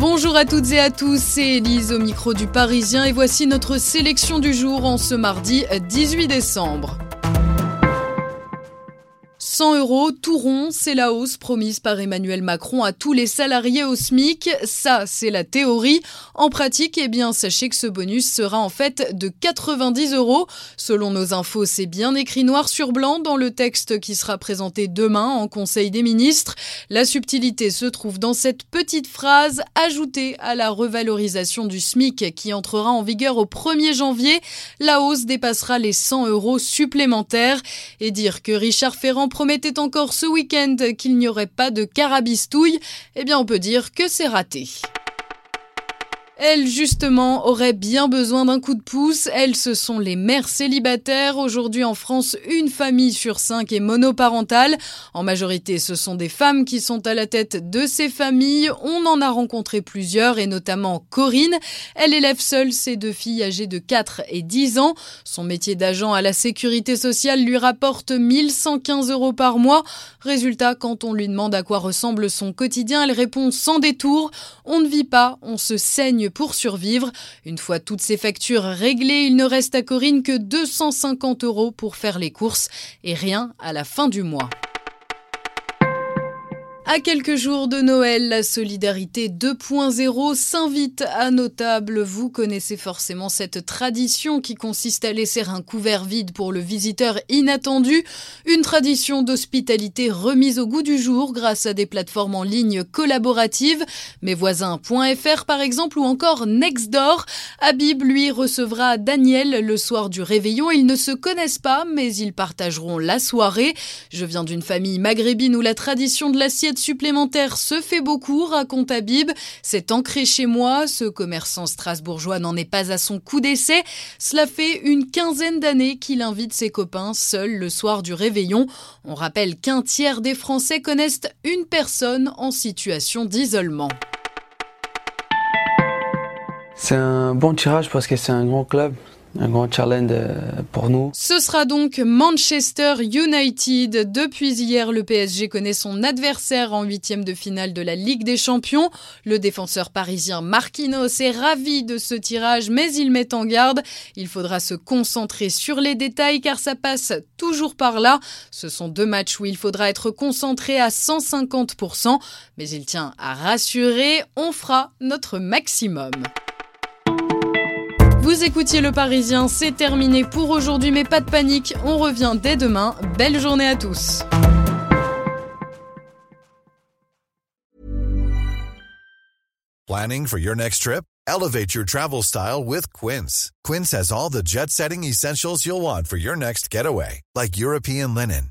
Bonjour à toutes et à tous, c'est Elise au micro du Parisien et voici notre sélection du jour en ce mardi 18 décembre. 100 euros, tout rond, c'est la hausse promise par Emmanuel Macron à tous les salariés au SMIC. Ça, c'est la théorie. En pratique, eh bien, sachez que ce bonus sera en fait de 90 euros. Selon nos infos, c'est bien écrit noir sur blanc dans le texte qui sera présenté demain en Conseil des ministres. La subtilité se trouve dans cette petite phrase ajoutée à la revalorisation du SMIC qui entrera en vigueur au 1er janvier. La hausse dépassera les 100 euros supplémentaires. Et dire que Richard Ferrand promet promettait encore ce week-end qu'il n'y aurait pas de carabistouille, eh bien on peut dire que c'est raté. Elles, justement, auraient bien besoin d'un coup de pouce. Elles, ce sont les mères célibataires. Aujourd'hui, en France, une famille sur cinq est monoparentale. En majorité, ce sont des femmes qui sont à la tête de ces familles. On en a rencontré plusieurs, et notamment Corinne. Elle élève seule ses deux filles âgées de 4 et 10 ans. Son métier d'agent à la sécurité sociale lui rapporte 1115 euros par mois. Résultat, quand on lui demande à quoi ressemble son quotidien, elle répond sans détour. On ne vit pas, on se saigne pour survivre. Une fois toutes ces factures réglées, il ne reste à Corinne que 250 euros pour faire les courses et rien à la fin du mois. À quelques jours de Noël, la solidarité 2.0 s'invite à nos tables. Vous connaissez forcément cette tradition qui consiste à laisser un couvert vide pour le visiteur inattendu. Une tradition d'hospitalité remise au goût du jour grâce à des plateformes en ligne collaboratives. Mesvoisins.fr par exemple ou encore Nextdoor. Habib lui recevra Daniel le soir du réveillon. Ils ne se connaissent pas mais ils partageront la soirée. Je viens d'une famille maghrébine où la tradition de l'assiette supplémentaire se fait beaucoup, raconte Habib. C'est ancré chez moi, ce commerçant strasbourgeois n'en est pas à son coup d'essai. Cela fait une quinzaine d'années qu'il invite ses copains seul le soir du réveillon. On rappelle qu'un tiers des Français connaissent une personne en situation d'isolement. C'est un bon tirage parce que c'est un grand club un grand challenge euh, pour nous. Ce sera donc Manchester United. Depuis hier, le PSG connaît son adversaire en huitième de finale de la Ligue des Champions. Le défenseur parisien Marquinhos est ravi de ce tirage, mais il met en garde. Il faudra se concentrer sur les détails car ça passe toujours par là. Ce sont deux matchs où il faudra être concentré à 150%, mais il tient à rassurer, on fera notre maximum. Vous écoutiez Le Parisien, c'est terminé pour aujourd'hui, mais pas de panique, on revient dès demain. Belle journée à tous. Planning for your next trip? Elevate your travel style with Quince. Quince has all the jet setting essentials you'll want for your next getaway, like European linen,